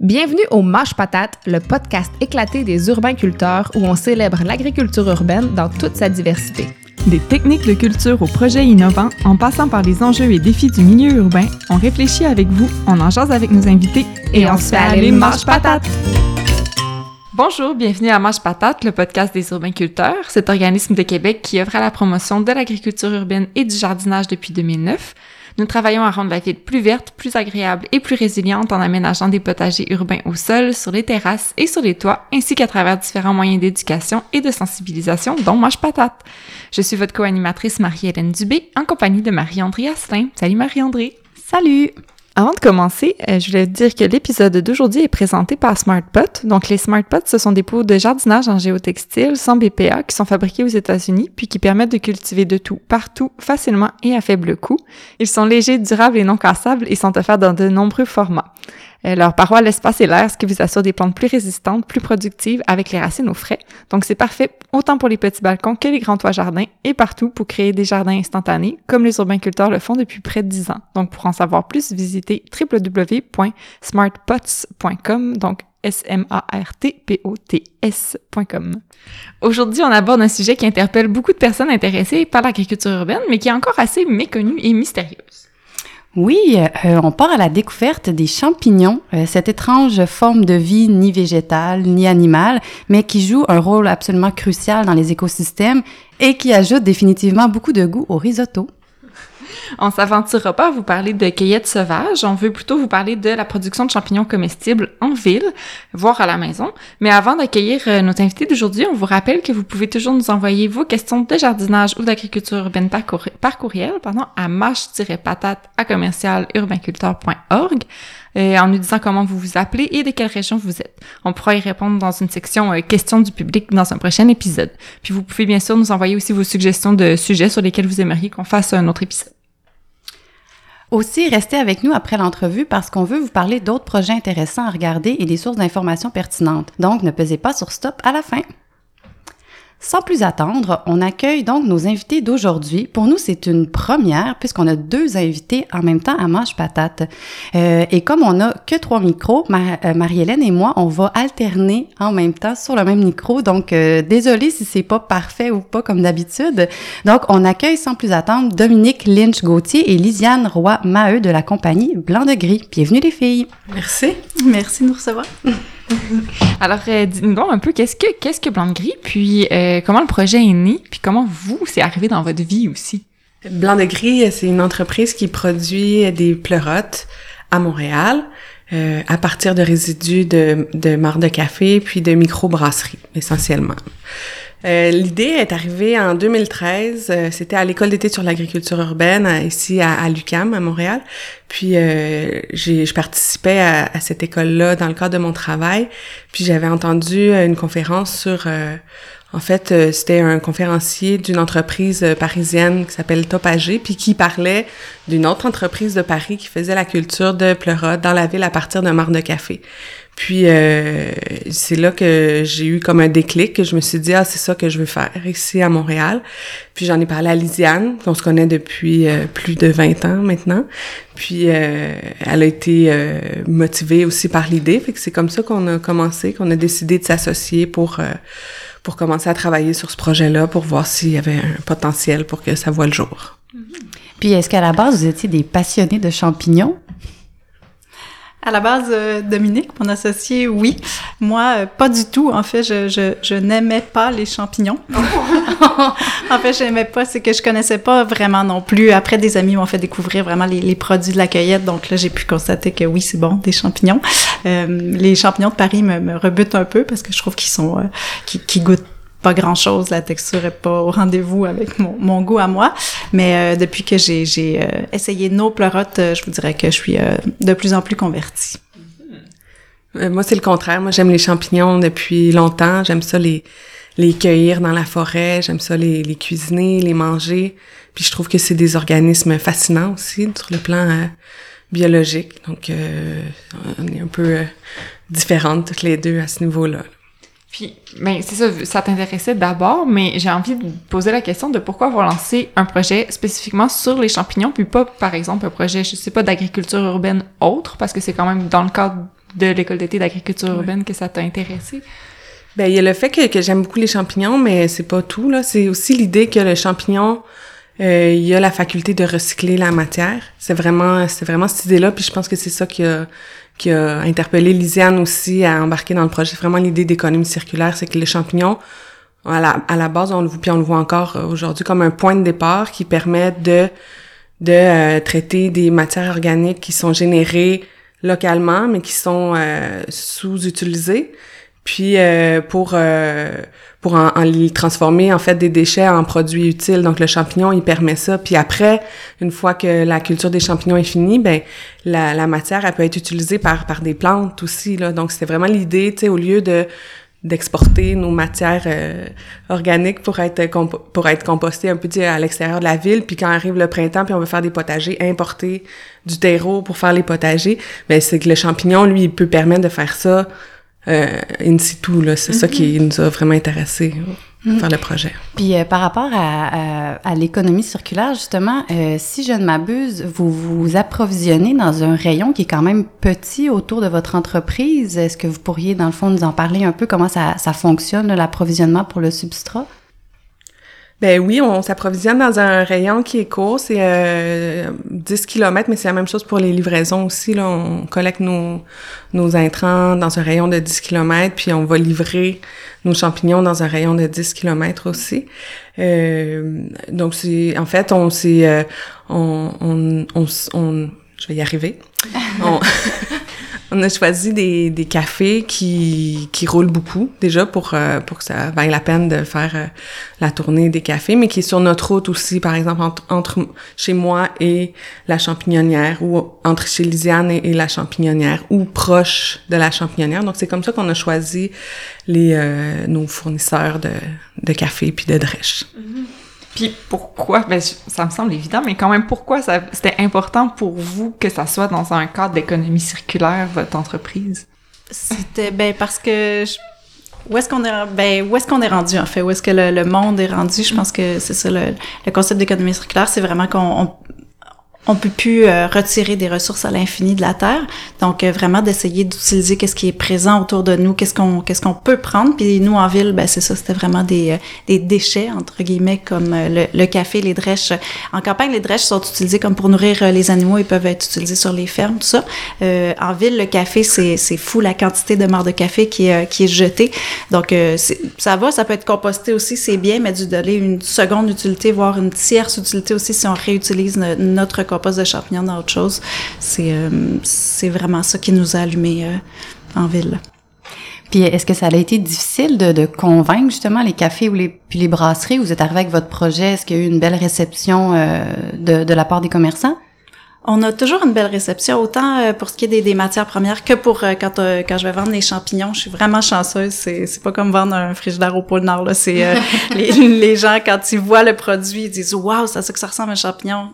Bienvenue au Mâche Patate, le podcast éclaté des urbains-culteurs où on célèbre l'agriculture urbaine dans toute sa diversité. Des techniques de culture aux projets innovants, en passant par les enjeux et défis du milieu urbain, on réfléchit avec vous, on en jase avec nos invités et, on, se fait aller Mâche Patate! Bonjour, bienvenue à Mâche Patate, le podcast des urbains-culteurs, cet organisme de Québec qui œuvre à la promotion de l'agriculture urbaine et du jardinage depuis 2009. Nous travaillons à rendre la ville plus verte, plus agréable et plus résiliente en aménageant des potagers urbains au sol, sur les terrasses et sur les toits, ainsi qu'à travers différents moyens d'éducation et de sensibilisation, dont Mange Patate. Je suis votre co-animatrice Marie-Hélène Dubé, en compagnie de Marie-André Asselin. Salut Marie-André! Salut! Avant de commencer, euh, je voulais dire que l'épisode d'aujourd'hui est présenté par SmartPot. Donc, les SmartPots, ce sont des pots de jardinage en géotextile sans BPA qui sont fabriqués aux États-Unis puis qui permettent de cultiver de tout, partout, facilement et à faible coût. Ils sont légers, durables et non cassables et sont offerts dans de nombreux formats. Euh, leur paroi l'espace et l'air, ce qui vous assure des plantes plus résistantes, plus productives, avec les racines au frais. Donc c'est parfait autant pour les petits balcons que les grands toits jardins et partout pour créer des jardins instantanés, comme les urbainculteurs le font depuis près de 10 ans. Donc pour en savoir plus, visitez www.smartpots.com, donc S-M-A-R-T-P-O-T-S.com. Aujourd'hui, on aborde un sujet qui interpelle beaucoup de personnes intéressées par l'agriculture urbaine, mais qui est encore assez méconnu et mystérieuse. Oui, euh, on part à la découverte des champignons, euh, cette étrange forme de vie ni végétale ni animale, mais qui joue un rôle absolument crucial dans les écosystèmes et qui ajoute définitivement beaucoup de goût au risotto. On s'aventurera pas à vous parler de cueillette sauvage, on veut plutôt vous parler de la production de champignons comestibles en ville, voire à la maison. Mais avant d'accueillir euh, nos invités d'aujourd'hui, on vous rappelle que vous pouvez toujours nous envoyer vos questions de jardinage ou d'agriculture urbaine par, courriel pardon, à mâche-patate à commercial euh, en nous disant comment vous vous appelez et de quelle région vous êtes. On pourra y répondre dans une section euh, questions du public dans un prochain épisode. Puis vous pouvez bien sûr nous envoyer aussi vos suggestions de sujets sur lesquels vous aimeriez qu'on fasse un autre épisode. Aussi, restez avec nous après l'entrevue parce qu'on veut vous parler d'autres projets intéressants à regarder et des sources d'informations pertinentes. Donc, ne pesez pas sur stop à la fin. Sans plus attendre, on accueille donc nos invités d'aujourd'hui. Pour nous, c'est une première puisqu'on a deux invités en même temps à Manche Patate. Euh, et comme on a que trois micros, euh, Marie-Hélène et moi, on va alterner en même temps sur le même micro. Donc, euh, désolé si c'est pas parfait ou pas comme d'habitude. Donc, on accueille sans plus attendre Dominique Lynch-Gauthier et Lisiane Roy-Maheu de la compagnie Blanc de Gris. Bienvenue les filles. Merci. Merci de nous recevoir. Alors, euh, dites-nous un peu, qu'est-ce que, qu'est-ce que Blanc de Gris, puis euh, comment le projet est né, puis comment vous, c'est arrivé dans votre vie aussi? Blanc de Gris, c'est une entreprise qui produit des pleurotes à Montréal. Euh, à partir de résidus de, de marre de café puis de microbrasseries essentiellement. Euh, l'idée est arrivée en 2013. Euh, c'était à l'école d'été sur l'agriculture urbaine ici à, à l'UCAM à Montréal. Puis euh, je participais à, à cette école-là dans le cadre de mon travail. Puis j'avais entendu une conférence sur en fait, c'était un conférencier d'une entreprise parisienne qui s'appelle Topagé, puis qui parlait d'une autre entreprise de Paris qui faisait la culture de pleurote dans la ville à partir d'un marc de café. Puis euh, c'est là que j'ai eu comme un déclic, que je me suis dit ah c'est ça que je veux faire ici à Montréal. Puis j'en ai parlé à Lisiane, qu'on se connaît depuis euh, plus de 20 ans maintenant. Puis euh, elle a été motivée aussi par l'idée, fait que c'est comme ça qu'on a commencé, qu'on a décidé de s'associer pour pour commencer à travailler sur ce projet-là, pour voir s'il y avait un potentiel pour que ça voie le jour. Puis est-ce qu'à la base vous étiez des passionnés de champignons? À la base, euh, Dominique, mon associé, oui. Moi, euh, pas du tout. En fait, je, je, je n'aimais pas les champignons. en fait, je n'aimais pas, c'est que je connaissais pas vraiment non plus. Après, des amis m'ont fait découvrir vraiment les, les, produits de la cueillette. Donc là, j'ai pu constater que oui, c'est bon, des champignons. Euh, les champignons de Paris me, me, rebutent un peu parce que je trouve qu'ils sont, euh, qui goûtent pas grand chose, la texture est pas au rendez-vous avec mon, goût à moi. Mais euh, depuis que j'ai, euh, essayé nos pleurotes, euh, je vous dirais que je suis de plus en plus convertie. moi, c'est le contraire. Moi, j'aime les champignons depuis longtemps. J'aime ça les les cueillir dans la forêt. J'aime ça les, les cuisiner, les manger. Puis je trouve que c'est des organismes fascinants aussi sur le plan biologique. Donc, on est un peu différentes toutes les deux à ce niveau-là. là puis, ben, c'est ça, ça t'intéressait d'abord, mais j'ai envie de poser la question de pourquoi avoir lancé un projet spécifiquement sur les champignons, puis pas, par exemple, un projet, je sais pas, d'agriculture urbaine autre, parce que c'est quand même dans le cadre de l'école d'été d'agriculture urbaine que ça t'a intéressé? Ben, il y a le fait que, que j'aime beaucoup les champignons, mais c'est pas tout, là. C'est aussi l'idée que le champignon, euh, il a la faculté de recycler la matière. C'est vraiment, c'est vraiment cette idée-là, puis je pense que c'est ça qui a, qui a interpellé Lisiane aussi à embarquer dans le projet. Vraiment l'idée d'économie circulaire, c'est que les champignons, à la, base, on le puis on le voit encore aujourd'hui comme un point de départ qui permet de de euh, traiter des matières organiques qui sont générées localement, mais qui sont euh, sous-utilisées, puis euh, pour pour en, transformer en fait des déchets en produits utiles. Donc le champignon, il permet ça. Puis après, une fois que la culture des champignons est finie, ben la, la matière, elle peut être utilisée par par des plantes aussi. Là. Donc c'était vraiment l'idée, tu sais, au lieu de d'exporter nos matières euh, organiques pour être pour être compostées un peu à l'extérieur de la ville puis quand arrive le printemps puis on veut faire des potagers importer du terreau pour faire les potagers ben c'est que le champignon lui il peut permettre de faire ça euh, in situ là c'est ça qui mm-hmm. nous a vraiment intéressé Mm. faire le projet. Puis euh, par rapport à, à, l'économie circulaire, justement, euh, si je ne m'abuse, vous vous approvisionnez dans un rayon qui est quand même petit autour de votre entreprise. Est-ce que vous pourriez, dans le fond, nous en parler un peu? Comment ça, ça fonctionne, l'approvisionnement pour le substrat? Ben oui, on s'approvisionne dans un rayon qui est court, c'est euh, 10 km, mais c'est la même chose pour les livraisons aussi. Là. On collecte nos, nos intrants dans un rayon de 10 km, puis on va livrer nos champignons dans un rayon de 10 km aussi. Euh, donc c'est en fait on s'est euh, on, on, on, on, je vais y arriver. on, on a choisi des, des cafés qui, qui roulent beaucoup, déjà, pour, euh, pour que ça vaille la peine de faire euh, la tournée des cafés, mais qui est sur notre route aussi, par exemple, entre, entre chez moi et la champignonnière, ou entre chez Lisiane et, la champignonnière, ou proche de la champignonnière. Donc, c'est comme ça qu'on a choisi les, euh, nos fournisseurs de, de café puis de drèche. Mm-hmm. Puis pourquoi, ben, ça me semble évident, mais quand même, pourquoi c'était important pour vous que ça soit dans un cadre d'économie circulaire, votre entreprise? C'était, ben, parce que où est-ce qu'on est, ben, où est-ce qu'on est rendu, en fait? Où est-ce que le, monde est rendu? Je pense que c'est ça, le, le concept d'économie circulaire, c'est vraiment qu'on on peut plus euh, retirer des ressources à l'infini de la terre. Donc euh, vraiment d'essayer d'utiliser qu'est-ce qui est présent autour de nous, qu'est-ce qu'on qu'est-ce qu'on peut prendre. Puis nous en ville, ben c'est ça, c'était vraiment des, euh, des déchets entre guillemets comme le, le, café, les drèches. En campagne, les drèches sont utilisées comme pour nourrir les animaux. Ils peuvent être utilisés sur les fermes, tout ça. en ville, le café, c'est c'est fou la quantité de morts de café qui est qui est jetée. Donc ça va, ça peut être composté aussi, c'est bien, mais du donner une seconde utilité, voire une tierce utilité aussi si on réutilise notre compost de champignons dans autre chose. C'est euh, c'est vraiment ça qui nous a allumés euh, en ville. Puis est-ce que ça a été difficile de, de, convaincre justement les cafés ou les puis les brasseries vous êtes arrivé avec votre projet? Est-ce qu'il y a eu une belle réception euh, de, de la part des commerçants? On a toujours une belle réception, autant pour ce qui est des, des matières premières que pour quand, quand je vais vendre les champignons. Je suis vraiment chanceuse. C'est, c'est pas comme vendre un frigidaire au pôle Nord. Là. C'est, les, les gens, quand ils voient le produit, ils disent « Wow, c'est ça que ça ressemble à un champignon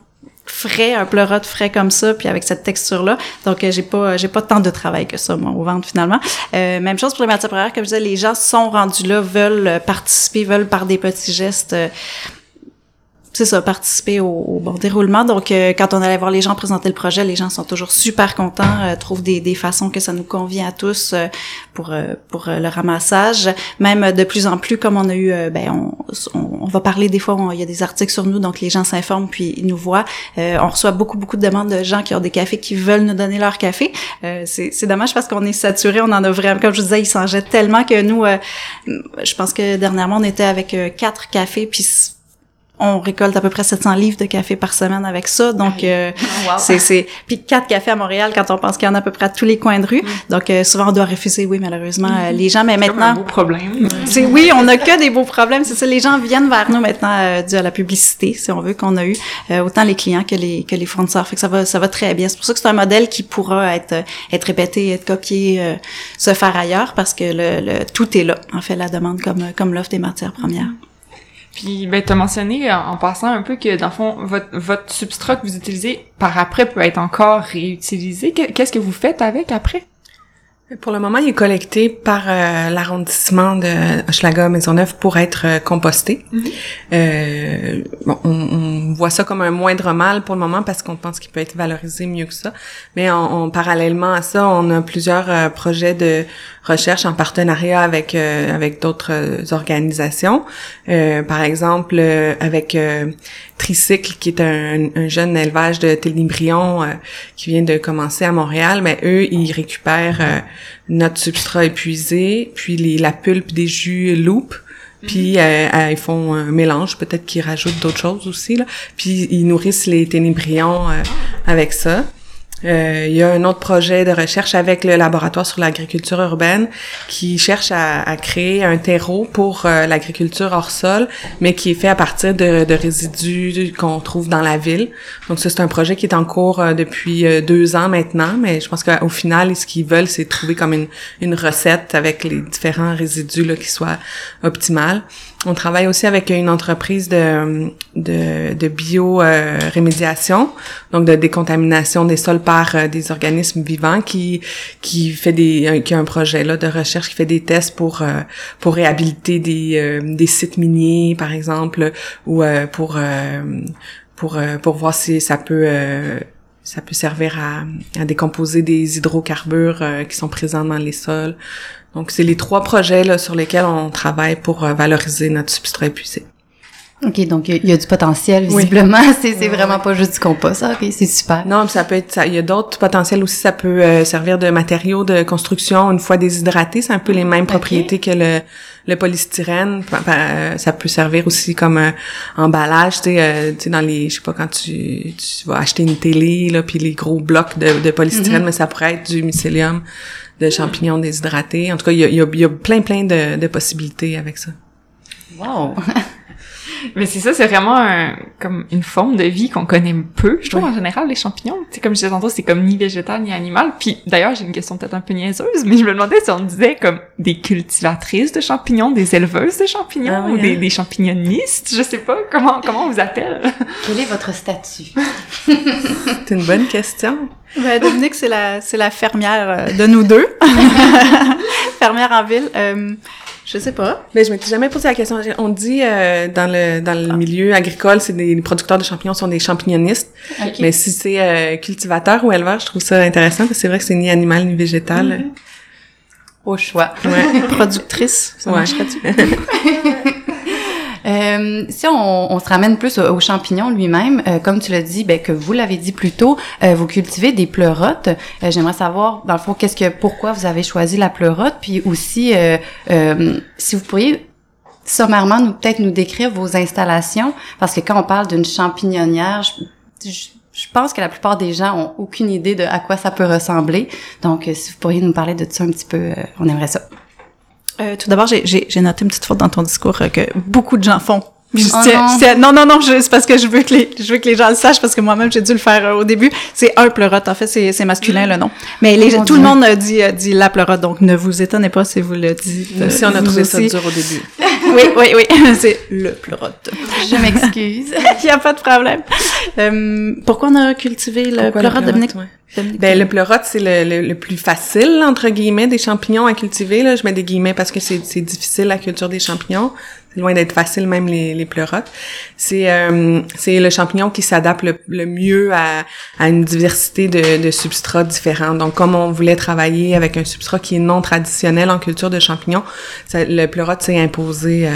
frais, un pleurote frais comme ça, puis avec cette texture-là. Donc, euh, j'ai pas, j'ai pas tant de travail que ça, moi, au ventre, finalement. Euh, même chose pour les matières premières. Comme je disais, les gens sont rendus là, veulent participer, veulent par des petits gestes euh, c'est ça, participer au, bon déroulement. Donc, euh, quand on allait voir les gens présenter le projet, les gens sont toujours super contents, euh, trouvent des, des, façons que ça nous convient à tous euh, pour pour le ramassage. Même de plus en plus, comme on a eu, ben on, on, va parler des fois, il y a des articles sur nous, donc les gens s'informent puis ils nous voient. on reçoit beaucoup beaucoup de demandes de gens qui ont des cafés qui veulent nous donner leur café. c'est dommage parce qu'on est saturé, on en a vraiment, comme je vous disais, ils s'en jettent tellement que nous, je pense que dernièrement on était avec quatre cafés puis on récolte à peu près 700 livres de café par semaine avec ça. Donc, euh, c'est, c'est... Puis quatre cafés à Montréal quand on pense qu'il y en a à peu près à tous les coins de rue. Mm. Donc, euh, souvent, on doit refuser, oui, malheureusement, euh, les gens. Mais maintenant... C'est un beau problème. C'est, oui, on a que des beaux problèmes. C'est ça, les gens viennent vers nous maintenant dû à la publicité, si on veut, qu'on a eu. autant les clients que les, que les fournisseurs. Fait que ça va, ça va très bien. C'est pour ça que c'est un modèle qui pourra être, être répété, être copié, se faire ailleurs parce que le, le, tout est là, en fait, la demande comme, comme l'offre des matières premières. Puis, ben, t'as mentionné euh, en passant un peu que, dans le fond, votre, votre substrat que vous utilisez par après peut être encore réutilisé. Qu'est-ce que vous faites avec après? Pour le moment, il est collecté par euh, l'arrondissement de Hochelaga-Maisonneuve pour être euh, composté. Mhm. euh, bon, on, on voit ça comme un moindre mal pour le moment parce qu'on pense qu'il peut être valorisé mieux que ça. Mais on, on- parallèlement à ça, on a plusieurs euh, projets de recherche en partenariat avec euh, avec d'autres euh, organisations. Euh, par exemple, euh, avec euh, Tricycle, qui est un, un jeune élevage de télébrions euh, qui vient de commencer à Montréal, mais eux, ils récupèrent euh, notre substrat épuisé, puis les, la pulpe des jus loop, puis euh, euh, ils font un mélange, peut-être qu'ils rajoutent d'autres choses aussi, là. puis ils nourrissent les ténébrions euh, avec ça. Euh, il y a un autre projet de recherche avec le laboratoire sur l'agriculture urbaine qui cherche à, à créer un terreau pour euh, l'agriculture hors sol, mais qui est fait à partir de, de résidus qu'on trouve dans la ville. Donc c'est un projet qui est en cours euh, depuis deux ans maintenant, mais je pense qu'au final, ce qu'ils veulent, c'est trouver comme une, une recette avec les différents résidus là, qui soit optimale. On travaille aussi avec une entreprise de, de, bio-rémédiation, donc de décontamination des sols par euh, des organismes vivants qui qui fait des qui a un projet là de recherche qui fait des tests pour euh, pour réhabiliter des euh, des sites miniers par exemple ou euh, pour euh, pour euh, pour voir si ça peut euh, ça peut servir à, à décomposer des hydrocarbures euh, qui sont présents dans les sols. Donc, c'est les trois projets là, sur lesquels on travaille pour euh, valoriser notre substrat épuisé. OK, donc il y a- il y, a du potentiel, Oui. visiblement. C'est vraiment pas juste du compost. Ah, OK, c'est super. Non, puis ça peut être, il y a d'autres potentiels aussi. Ça peut euh, servir de matériaux de construction une fois déshydraté. C'est un peu les mêmes propriétés que le, le polystyrène. Euh, Ça peut servir aussi comme euh, emballage. Tu sais, euh, tu sais, dans les, je sais pas quand tu, tu vas acheter une télé là, puis les gros blocs de, de polystyrène, mais ça pourrait être du mycélium de champignons déshydratés. En tout cas, il y a, y a, y a plein plein de, de possibilités avec ça. Wow. Mais c'est ça, c'est vraiment un- comme une forme de vie qu'on connaît peu. Je trouve en général les champignons, c'est comme je disais tantôt, c'est comme ni végétal ni animal. Puis d'ailleurs, j'ai une question peut-être un peu niaiseuse, mais je me demandais si on disait comme des cultivatrices de champignons, des éleveuses de champignons, Ah oui, ou des, hein? des champignonistes, je sais pas comment comment on vous appelle? Quel est votre statut? C'est une bonne question. Ben, Dominique, c'est la, c'est la fermière euh, de nous deux. fermière en ville. Euh, je sais pas. Mais je m'étais jamais posé la question. On dit euh, dans le dans le milieu agricole, c'est des les producteurs de champignons sont des champignonistes. OK. Mais si c'est euh, cultivateur ou éleveur, je trouve ça intéressant parce que c'est vrai que c'est ni animal ni végétal. Au choix. Ouais. Productrice, ça Ouais. marcherait-tu? Euh, si on, on se ramène plus au, au champignon lui-même, euh, comme tu l'as dit, ben, que vous l'avez dit plus tôt, euh, vous cultivez des pleurotes. Euh, J'aimerais savoir, dans le fond, qu'est-ce que, pourquoi vous avez choisi la pleurote, puis aussi, euh, si vous pourriez sommairement nous peut-être nous décrire vos installations, parce que quand on parle d'une champignonnière, je, je- je pense que la plupart des gens ont aucune idée de à quoi ça peut ressembler. Donc, si vous pourriez nous parler de ça un petit peu, on aimerait ça. Euh, tout d'abord, j'ai- noté une petite faute dans ton discours euh, que beaucoup de gens font. Je Oh tiens- non. je tiens- non, non, non, c'est parce que je veux que les, je veux que les gens le sachent parce que moi-même j'ai dû le faire euh, au début. C'est un pleurote, en fait, c'est c'est masculin le nom. Mais les, Oh tout le monde euh, dit euh, dit la pleurote, donc ne vous étonnez pas si vous le dites. Nous aussi, on a trouvé ça dur au début. Oui, oui, oui, c'est le pleurote. Je m'excuse. Il y a pas de problème. Euh, pourquoi on a cultivé le Pourquoi pleurote, Dominique? ouais? Ben, le pleurote, c'est le, le, le plus facile, entre guillemets, des champignons à cultiver. Là. Je mets des guillemets parce que c'est c'est difficile la culture des champignons. Loin d'être facile, même les, les pleurotes. C'est euh, c'est le champignon qui s'adapte le, mieux à, à une diversité de, de substrats différents. Donc, comme on voulait travailler avec un substrat qui est non traditionnel en culture de champignons, le pleurote s'est imposé euh,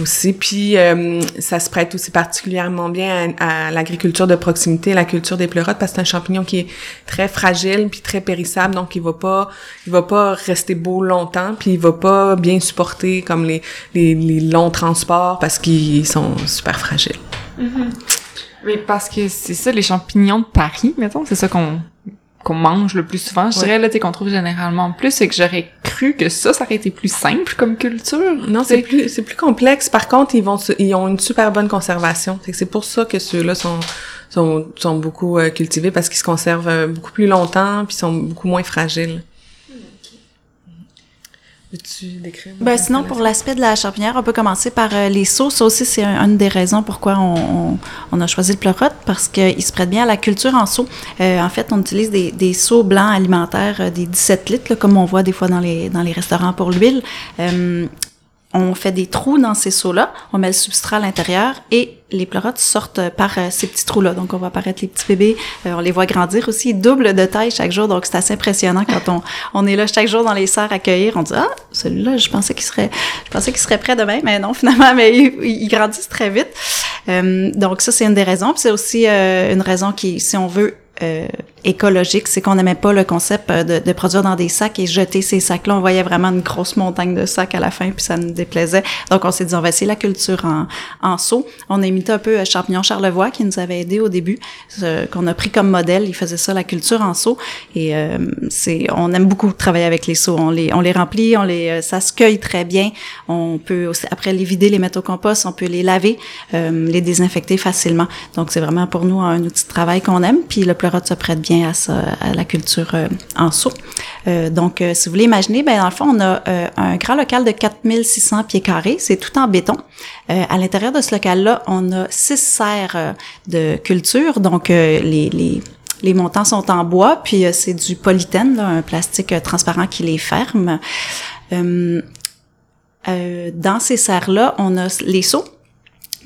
aussi. Puis, euh, ça se prête aussi particulièrement bien à, à l'agriculture de proximité, la culture des pleurotes, parce que c'est un champignon qui est très fragile puis très périssable, donc il va pas, il va pas rester beau longtemps, puis il va pas bien supporter comme les les, les longs transports parce qu'ils sont super fragiles. Oui, parce que c'est ça, les champignons de Paris, mettons, c'est ça qu'on qu'on mange le plus souvent, je Ouais. dirais, là, tu qu'on trouve généralement plus, c'est que j'aurais cru que ça, ça aurait été plus simple comme culture. Non, c'est plus c'est plus complexe. Par contre, ils vont ils ont une super bonne conservation. C'est pour ça que ceux-là sont sont sont beaucoup euh, cultivés parce qu'ils se conservent euh, beaucoup plus longtemps puis sont beaucoup moins fragiles. Veux-tu décrire? Ben, sinon, pour l'aspect de la champignière, on peut commencer par euh, les seaux. Ça aussi, c'est une des raisons pourquoi on, on, a choisi le pleurote, parce qu'il se prête bien à la culture en seau. Euh, en fait, on utilise des, des seaux blancs alimentaires, euh, des 17 litres, comme on voit des fois dans les, dans les restaurants pour l'huile on fait des trous dans ces seaux-là, on met le substrat à l'intérieur et les pleurotes sortent par euh, ces petits trous-là. Donc, on va apparaître les petits bébés, euh, on les voit grandir aussi, double de taille chaque jour. Donc, c'est assez impressionnant quand on, on est là chaque jour dans les serres à cueillir. On dit, ah, celui-là, je pensais qu'il serait, je pensais qu'il serait prêt demain, mais non, finalement, mais ils, grandissent très vite. Euh, donc, ça, c'est une des raisons. C'est aussi une raison qui, si on veut euh, écologique, c'est qu'on n'aimait pas le concept euh, de, de, produire dans des sacs et jeter ces sacs-là. On voyait vraiment une grosse montagne de sacs à la fin, puis ça nous déplaisait. Donc, on s'est dit, on va essayer la culture en, en seau. On a imité un peu euh, Champignon Charlevoix, qui nous avait aidé au début, qu'on a pris comme modèle. Il faisait ça, la culture en seau. Et c'est, on aime beaucoup travailler avec les seaux. On les, on les remplit, on les, ça se cueille très bien. On peut aussi, après les vider, les mettre au compost, on peut les laver, les désinfecter facilement. Donc, c'est vraiment pour nous un outil de travail qu'on aime. Puis le pleurote se prête bien à, ça, à la culture euh, en seau. Euh, donc, euh, si vous voulez imaginer, ben dans le fond, on a un grand local de 4600 pieds carrés. C'est tout en béton. à l'intérieur de ce local-là, on a six serres de culture. Donc, les, les les montants sont en bois, puis c'est du polythène, un plastique transparent qui les ferme. dans ces serres-là, on a les seaux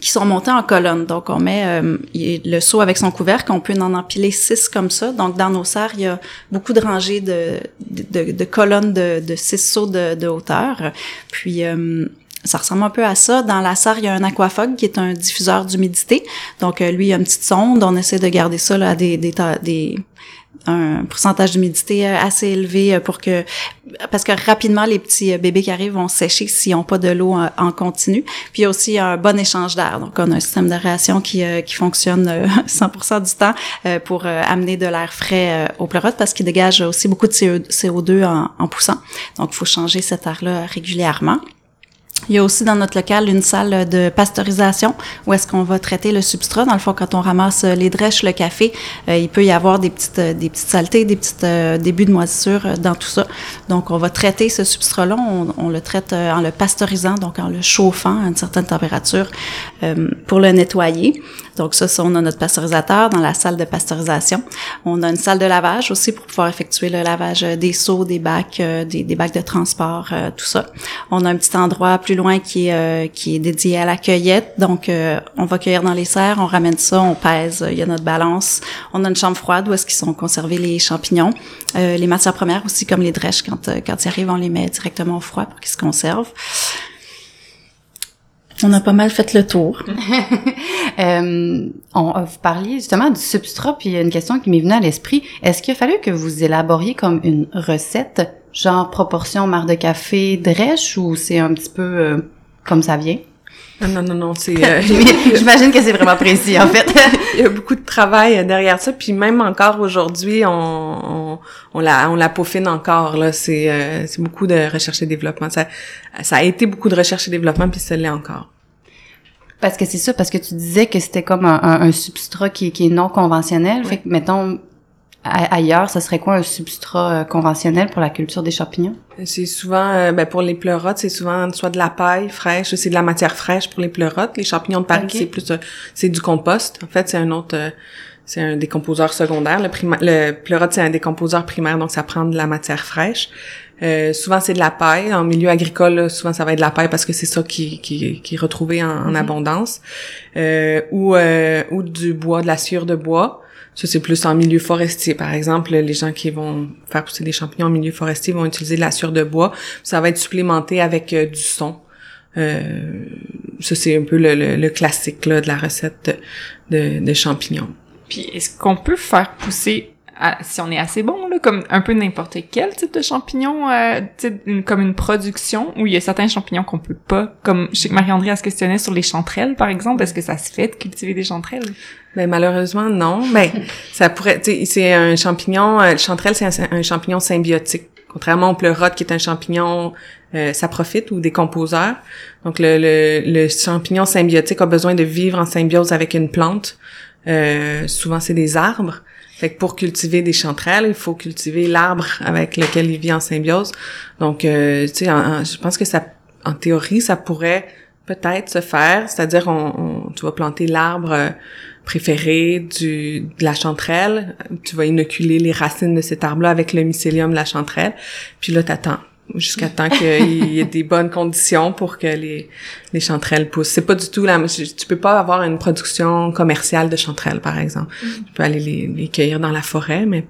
qui sont montés en colonne. Donc, on met euh, le seau avec son couvercle. On peut en empiler six comme ça. Donc, dans nos serres, il y a beaucoup de rangées de, de, colonnes de, de six seaux de, hauteur. Puis, euh, ça ressemble un peu à ça. Dans la serre, il y a un aquafog qui est un diffuseur d'humidité. Donc, euh, lui, il y a une petite sonde. On essaie de garder ça là, des, des, des un pourcentage d'humidité euh, assez élevé euh, pour que parce que rapidement les petits euh, bébés qui arrivent vont sécher s'ils n'ont pas de l'eau en, continu. Puis il y a aussi un bon échange d'air. Donc on a un système d'aération qui qui fonctionne 100% du temps pour amener de l'air frais au pleurote parce qu'il dégage aussi beaucoup de CO2 en, en poussant. Donc il faut changer cet air-là régulièrement. Il y a aussi dans notre local une salle de pasteurisation où est-ce qu'on va traiter le substrat. Dans le fond, quand on ramasse les drèches, le café, euh, il peut y avoir des petites, euh, des petites saletés, des petits euh, débuts de moisissure dans tout ça. Donc, on va traiter ce substrat-là. On, le traite en le pasteurisant, donc en le chauffant à une certaine température pour le nettoyer. Donc ça, ça, on a notre pasteurisateur dans la salle de pasteurisation. On a une salle de lavage aussi pour pouvoir effectuer le lavage des seaux, des bacs, des, des bacs de transport, tout ça. On a un petit endroit plus loin qui est, euh, qui est dédié à la cueillette. Donc, euh, on va cueillir dans les serres, on ramène ça, on pèse, il y a notre balance. On a une chambre froide où est-ce qu'ils sont conservés les champignons. Euh, les matières premières aussi, comme les drèches, quand, quand ils arrivent, on les met directement au froid pour qu'ils se conservent. On a pas mal fait le tour. euh, on, vous parliez justement du substrat, puis il y a une question qui m'est venue à l'esprit. Est-ce qu'il a fallu que vous élaboriez comme une recette genre proportion marre de café, drèche ou c'est un petit peu euh, comme ça vient? Non, non, non, c'est... Euh, J'imagine que c'est vraiment précis, en fait. Il y a beaucoup de travail derrière ça, puis même encore aujourd'hui, on, on, on, la, on la peaufine encore, là. C'est euh, c'est beaucoup de recherche et développement. Ça, ça a été beaucoup de recherche et développement, puis ça l'est encore. Parce que c'est ça, parce que tu disais que c'était comme un, un, substrat qui, qui, est non conventionnel. Fait que, mettons, ailleurs, ça serait quoi un substrat euh, conventionnel pour la culture des champignons? C'est souvent, euh, ben pour les pleurotes, c'est souvent soit de la paille fraîche, c'est de la matière fraîche pour les pleurotes. Les champignons de Paris, c'est plus, euh, c'est du compost. En fait, c'est un autre, c'est un décomposeur secondaire. Le, le pleurote, c'est un décomposeur primaire, donc ça prend de la matière fraîche. souvent, c'est de la paille. En milieu agricole, souvent, ça va être de la paille parce que c'est ça qui, qui, qui, est retrouvé en, en mhm. abondance. ou, ou du bois, de la sciure de bois. Ça, c'est plus en milieu forestier. Par exemple, les gens qui vont faire pousser des champignons en milieu forestier vont utiliser de la sciure de bois. Ça va être supplémenté avec euh, du son. Euh, ça, c'est un peu le, classique là, de la recette de, de champignons. Puis, est-ce qu'on peut faire pousser si on est assez bon, là, comme un peu n'importe quel type de champignon, euh, une, comme une production, où il y a certains champignons qu'on peut pas, comme je sais que Marie-André a se questionnait sur les chanterelles, par exemple, est-ce que ça se fait de cultiver des chanterelles? Ben malheureusement non. Ben ça pourrait, c'est un champignon. Euh, le chanterelle c'est un, champignon symbiotique, contrairement au pleurote qui est un champignon euh, profite ou décomposeur. Donc le, le, le, champignon symbiotique a besoin de vivre en symbiose avec une plante. Euh, souvent c'est des arbres. Fait que pour cultiver des chanterelles, il faut cultiver l'arbre avec lequel il vit en symbiose. Donc, euh, tu sais, je pense que ça, en théorie, ça pourrait peut-être se faire. C'est-à-dire, on, tu vas planter l'arbre euh, préféré de la chanterelle. Tu vas inoculer les racines de cet arbre-là avec le mycélium de la chanterelle. Puis là, t'attends jusqu'à temps qu'il y ait des bonnes conditions pour que les, les chanterelles poussent. C'est pas du tout la tu peux pas avoir une production commerciale de chanterelles par exemple. Mm. Tu peux aller les, les, cueillir dans la forêt mais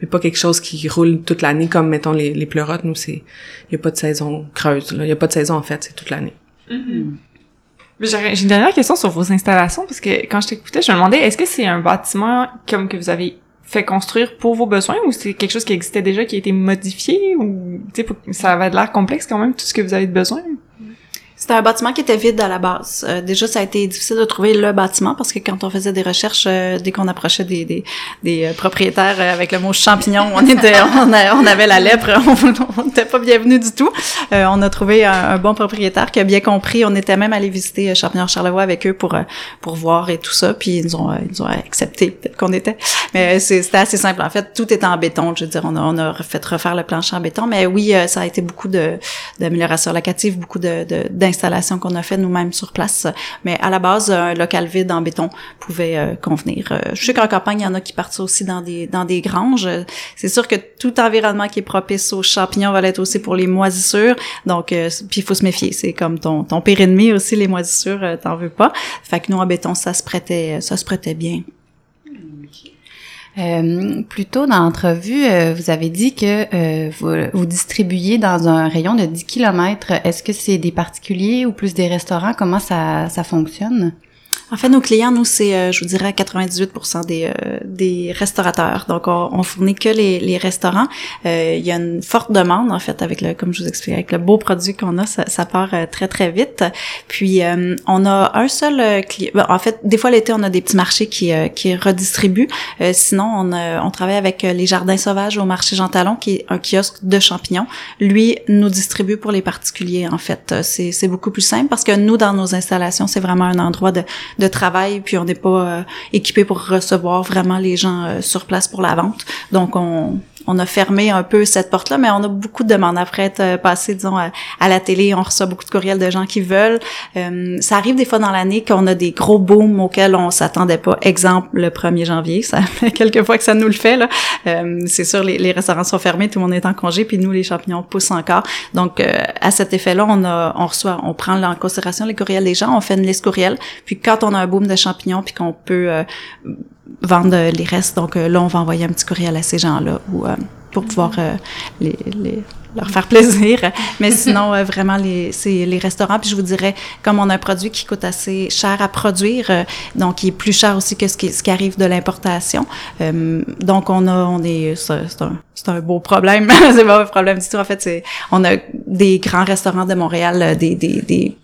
mais pas quelque chose qui roule toute l'année comme mettons les les pleurotes nous c'est il y a pas de saison creuse là, il y a pas de saison en fait, c'est toute l'année. Mm-hmm. J'ai une dernière question sur vos installations parce que quand je t'écoutais, je me demandais est-ce que c'est un bâtiment comme que vous avez fait construire pour vos besoins ou c'est quelque chose qui existait déjà qui a été modifié ou tu sais ça avait l'air complexe quand même tout ce que vous avez besoin? C'était un bâtiment qui était vide à la base. Euh, déjà, ça a été difficile de trouver le bâtiment parce que quand on faisait des recherches, euh, dès qu'on approchait des, des, des euh, propriétaires avec le mot champignon, on était, on, on avait la lèpre, on n'était pas bienvenu du tout. on a trouvé un, bon propriétaire qui a bien compris. On était même allé visiter Champignon Charlevoix avec eux pour pour voir et tout ça. Puis ils nous ont ils ont accepté qu'on était. Mais c'était assez simple. En fait, tout était en béton. Je veux dire, on a, on a fait refaire le plancher en béton. Mais oui, ça a été beaucoup de d'amélioration locative, beaucoup de, de installation qu'on a fait nous-mêmes sur place. Mais à la base, un local vide en béton pouvait euh, convenir. Euh, je sais qu'en campagne, il y en a qui partent aussi dans des dans des granges. C'est sûr que tout environnement qui est propice aux champignons va l'être aussi pour les moisissures. Donc, euh, puis il faut se méfier. C'est comme ton ton pire ennemi aussi, les moisissures, t'en veux pas. Fait que nous en béton, ça se prêtait ça se prêtait bien. Euh, plus tôt dans l'entrevue, euh, vous avez dit que euh, vous, vous, distribuiez dans un rayon de 10 km. Est-ce que c'est des particuliers ou plus des restaurants? Comment ça, ça fonctionne? En fait, nos clients, nous, c'est, euh, je vous dirais, 98% des, euh, des restaurateurs. Donc, on, on fournit que les, les restaurants. Euh, il y a une forte demande, en fait, avec le, comme je vous expliquais, avec le beau produit qu'on a, ça, ça part très, très vite. Puis, on a un seul client. Ben, en fait, des fois, l'été, on a des petits marchés qui, qui redistribuent. sinon, on, on travaille avec les Jardins Sauvages au marché Jean Talon, qui est un kiosque de champignons. Lui, nous distribue pour les particuliers, en fait. C'est beaucoup plus simple parce que nous, dans nos installations, c'est vraiment un endroit de de travail, puis on n'est pas euh, équipé pour recevoir vraiment les gens euh, sur place pour la vente. Donc on, on a fermé un peu cette porte-là, mais on a beaucoup de demandes après être euh, passé, disons, à, la télé. On reçoit beaucoup de courriels de gens qui veulent. Euh, ça arrive des fois dans l'année qu'on a des gros booms auxquels on s'attendait pas. Exemple, le 1er janvier, ça fait quelques fois que ça nous le fait. Euh, c'est sûr, les, restaurants sont fermés, tout le monde est en congé, puis nous, les champignons poussent encore. Donc, à cet effet-là, on on reçoit, on prend en considération les courriels des gens, on fait une liste courriel. Puis quand on a un boom de champignons, puis qu'on peut vendre les restes. Donc euh, là, on va envoyer un petit courriel à ces gens-là ou euh, pour pouvoir euh, les, les, leur faire plaisir. Mais sinon, vraiment, les, c'est les restaurants. Puis je vous dirais, comme on a un produit qui coûte assez cher à produire, donc qui est plus cher aussi que ce qui, ce qui arrive de l'importation. donc on a, on est, c'est un, c'est un beau problème. c'est pas un problème du tout. En fait, c'est, on a des grands restaurants de Montréal, des, des, des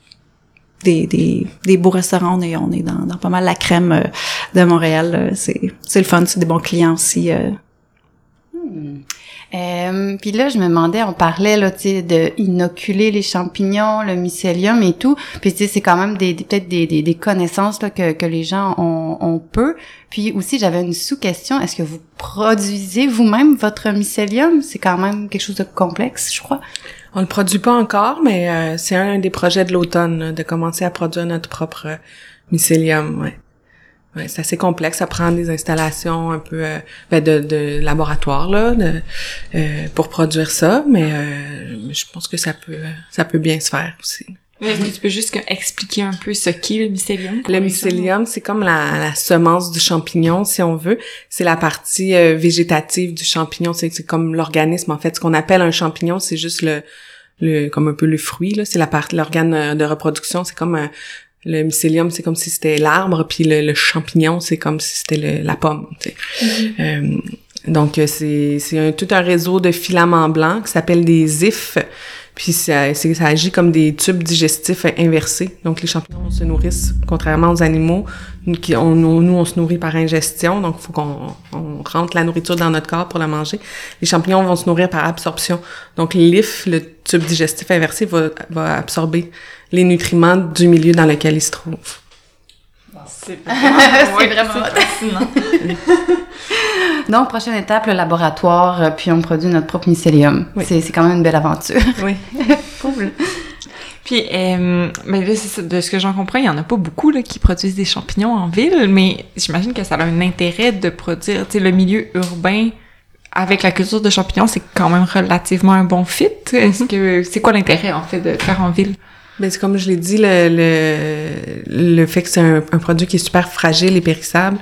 des, des, beaux restaurants. On est, on est dans, dans pas mal la crème euh, de Montréal. C'est, c'est le fun, c'est des bons clients aussi. Euh. Hmm. Euh, puis là, je me demandais, on parlait là, tu sais, de les champignons, le mycélium et tout. Puis tu sais, c'est quand même des, peut-être des, des, connaissances là, que, que les gens ont, ont peu. Puis aussi, j'avais une sous-question. Est-ce que vous produisez vous-même votre mycélium? C'est quand même quelque chose de complexe, je crois. On le produit pas encore, mais euh, c'est un des projets de l'automne de commencer à produire notre propre mycélium. Ouais. Ouais, c'est assez complexe, ça prend des installations un peu euh, ben de, de, laboratoire là, de, pour produire ça, mais je pense que ça peut ça peut bien se faire aussi. tu peux juste expliquer un peu ce qu'est le mycélium? Le mycélium, c'est comme la, la, semence du champignon, si on veut. C'est la partie végétative du champignon. C'est comme l'organisme, en fait. Ce qu'on appelle un champignon, c'est juste le, le comme un peu le fruit là c'est la partie l'organe euh, de reproduction c'est comme euh, le mycélium c'est comme si c'était l'arbre puis le, champignon c'est comme si c'était la pomme tu sais. Mm-hmm. euh, donc c'est c'est tout un réseau de filaments blancs qui s'appelle des ifs puis ça, ça agit comme des tubes digestifs inversés. Donc les champignons se nourrissent, contrairement aux animaux, qui, on, nous on se nourrit par ingestion, donc il faut qu'on on rentre la nourriture dans notre corps pour la manger. Les champignons vont se nourrir par absorption. Donc l'if, le tube digestif inversé, va, va absorber les nutriments du milieu dans lequel il se trouve. C'est vraiment, vraiment fascinant. Donc, prochaine étape, le laboratoire, euh, puis on produit notre propre mycélium. Oui. C'est c'est quand même une belle aventure. Oui. cool. Puis, euh, mais là, ça, de ce que j'en comprends, il y en a pas beaucoup là, qui produisent des champignons en ville, mais j'imagine que ça a un intérêt de produire, tu sais, le milieu urbain avec la culture de champignons, c'est quand même relativement un bon fit. Est-ce que c'est quoi l'intérêt en fait de faire en ville? Ben, c'est comme je l'ai dit, le, le, le fait que c'est un, un produit qui est super fragile et périssable,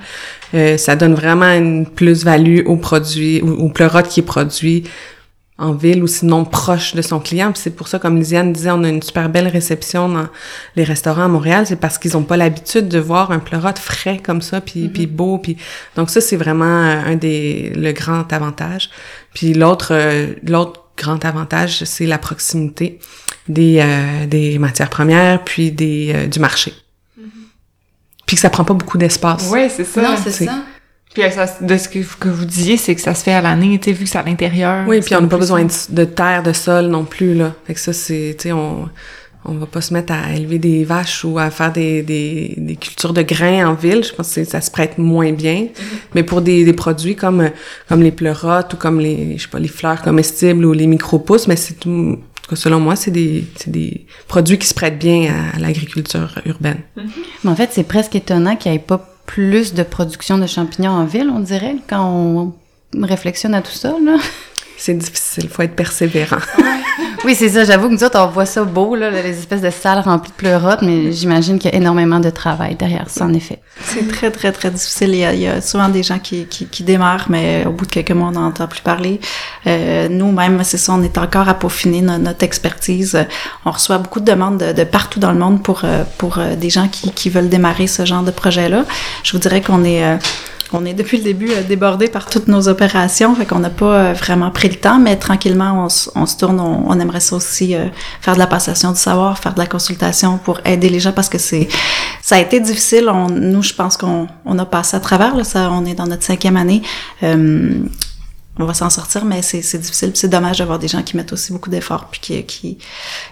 euh, ça donne vraiment une plus-value au produit, au, au pleurote qui est produit en ville ou sinon proche de son client. Puis c'est pour ça, comme Lisiane disait, on a une super belle réception dans les restaurants à Montréal. C'est parce qu'ils ont pas l'habitude de voir un pleurote frais comme ça, puis, puis beau. Puis donc ça, c'est vraiment euh, un des le grand avantage. Puis l'autre euh, l'autre grand avantage, c'est la proximité des euh, des matières premières puis des euh, du marché. Puis que ça prend pas beaucoup d'espace. Ouais, c'est ça. non, c'est ça. Puis euh, ça, de ce que, que vous disiez, c'est que ça se fait à l'année, tu sais, vu que c'est à l'intérieur. Oui, puis on n'a pas besoin de, de terre, de sol non plus, là. Fait que ça, c'est, tu sais, on, on va pas se mettre à élever des vaches ou à faire des, des, des cultures de grains en ville. Je pense que ça se prête moins bien. Mais pour des, des produits comme, comme les pleurotes ou comme les, je sais pas, les fleurs comestibles ou les micro-pousses, mais c'est tout, selon moi, c'est des, des produits qui se prêtent bien à, à l'agriculture urbaine. Mais en fait, c'est presque étonnant qu'il n'y ait pas plus de production de champignons en ville, on dirait, quand on réflexionne à tout ça, là. C'est difficile, faut être persévérant. Oui, c'est ça. J'avoue que nous autres, on voit ça beau, là, les espèces de salles remplies de pleurotes, mais j'imagine qu'il y a énormément de travail derrière ça, en effet. C'est très, très, très difficile. Il y a, il y a souvent des gens qui, qui, qui démarrent, mais au bout de quelques mois, on n'en entend plus parler. Euh, Nous-mêmes, c'est ça, on est encore à peaufiner no- notre expertise. On reçoit beaucoup de demandes de, de partout dans le monde pour, euh, pour euh, des gens qui, qui veulent démarrer ce genre de projet-là. Je vous dirais qu'on est... euh, on est depuis le début euh, débordé par toutes nos opérations, fait qu'on n'a pas euh, vraiment pris le temps, mais tranquillement on, on se tourne, on, on aimerait ça aussi euh, faire de la passation du savoir, faire de la consultation pour aider les gens parce que c'est ça a été difficile. On, nous, je pense qu'on on a passé à travers. Là, ça, on est dans notre cinquième année. Euh, on va s'en sortir, mais c'est c'est difficile. puis C'est dommage d'avoir des gens qui mettent aussi beaucoup d'efforts puis qui qui